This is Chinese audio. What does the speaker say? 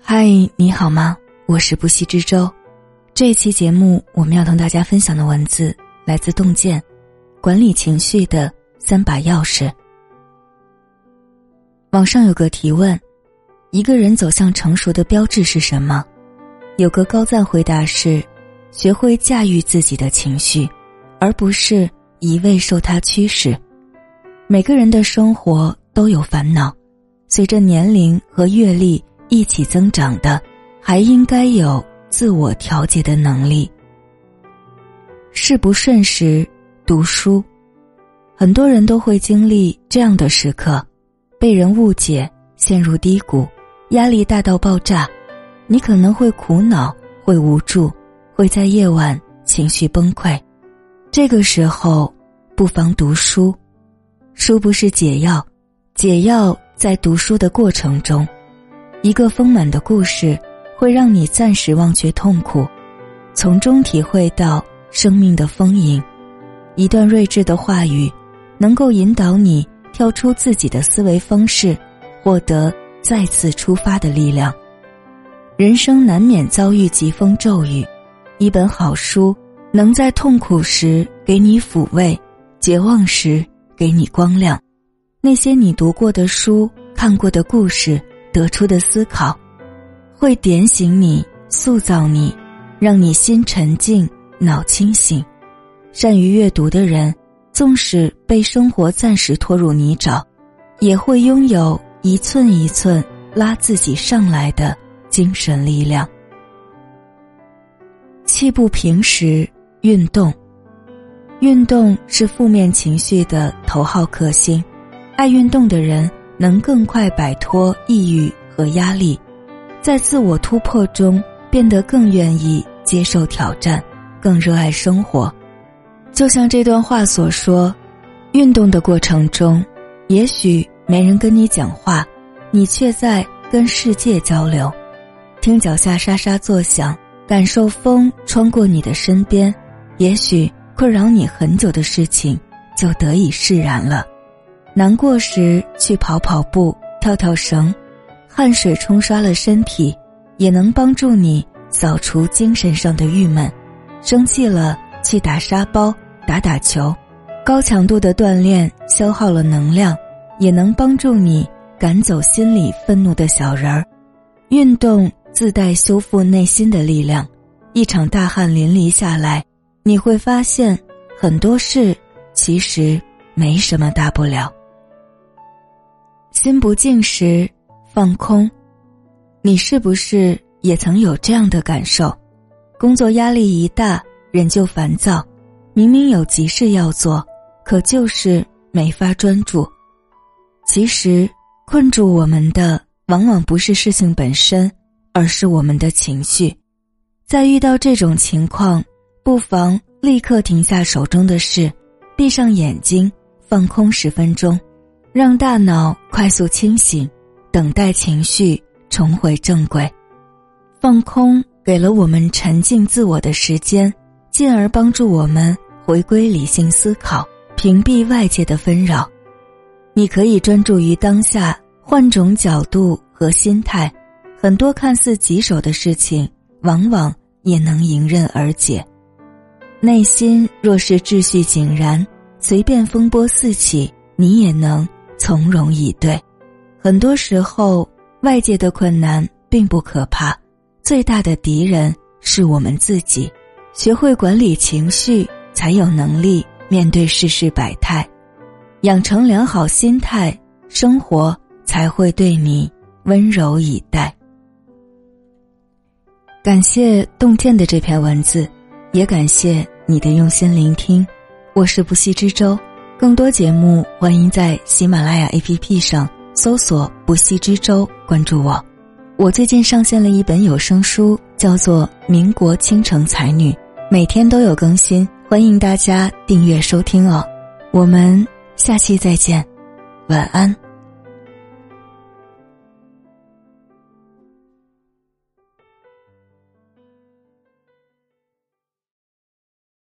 嗨，你好吗？我是不息之舟。这期节目，我们要同大家分享的文字来自洞见，管理情绪的三把钥匙。网上有个提问：一个人走向成熟的标志是什么？有个高赞回答是：学会驾驭自己的情绪，而不是一味受它驱使。每个人的生活都有烦恼，随着年龄和阅历。一起增长的，还应该有自我调节的能力。事不顺时，读书。很多人都会经历这样的时刻：被人误解，陷入低谷，压力大到爆炸。你可能会苦恼，会无助，会在夜晚情绪崩溃。这个时候，不妨读书。书不是解药，解药在读书的过程中。一个丰满的故事，会让你暂时忘却痛苦，从中体会到生命的丰盈；一段睿智的话语，能够引导你跳出自己的思维方式，获得再次出发的力量。人生难免遭遇疾风骤雨，一本好书能在痛苦时给你抚慰，绝望时给你光亮。那些你读过的书、看过的故事。得出的思考，会点醒你、塑造你，让你心沉静、脑清醒。善于阅读的人，纵使被生活暂时拖入泥沼，也会拥有一寸一寸拉自己上来的精神力量。气不平时运动，运动是负面情绪的头号克星。爱运动的人。能更快摆脱抑郁和压力，在自我突破中变得更愿意接受挑战，更热爱生活。就像这段话所说：“运动的过程中，也许没人跟你讲话，你却在跟世界交流。听脚下沙沙作响，感受风穿过你的身边，也许困扰你很久的事情就得以释然了。”难过时去跑跑步、跳跳绳，汗水冲刷了身体，也能帮助你扫除精神上的郁闷；生气了去打沙包、打打球，高强度的锻炼消耗了能量，也能帮助你赶走心里愤怒的小人儿。运动自带修复内心的力量，一场大汗淋漓下来，你会发现很多事其实没什么大不了。心不静时，放空。你是不是也曾有这样的感受？工作压力一大，人就烦躁。明明有急事要做，可就是没法专注。其实，困住我们的往往不是事情本身，而是我们的情绪。在遇到这种情况，不妨立刻停下手中的事，闭上眼睛，放空十分钟。让大脑快速清醒，等待情绪重回正轨。放空给了我们沉静自我的时间，进而帮助我们回归理性思考，屏蔽外界的纷扰。你可以专注于当下，换种角度和心态，很多看似棘手的事情，往往也能迎刃而解。内心若是秩序井然，随便风波四起，你也能。从容以对，很多时候外界的困难并不可怕，最大的敌人是我们自己。学会管理情绪，才有能力面对世事百态，养成良好心态，生活才会对你温柔以待。感谢洞见的这篇文字，也感谢你的用心聆听。我是不息之舟。更多节目，欢迎在喜马拉雅 APP 上搜索“不息之舟”，关注我。我最近上线了一本有声书，叫做《民国倾城才女》，每天都有更新，欢迎大家订阅收听哦。我们下期再见，晚安。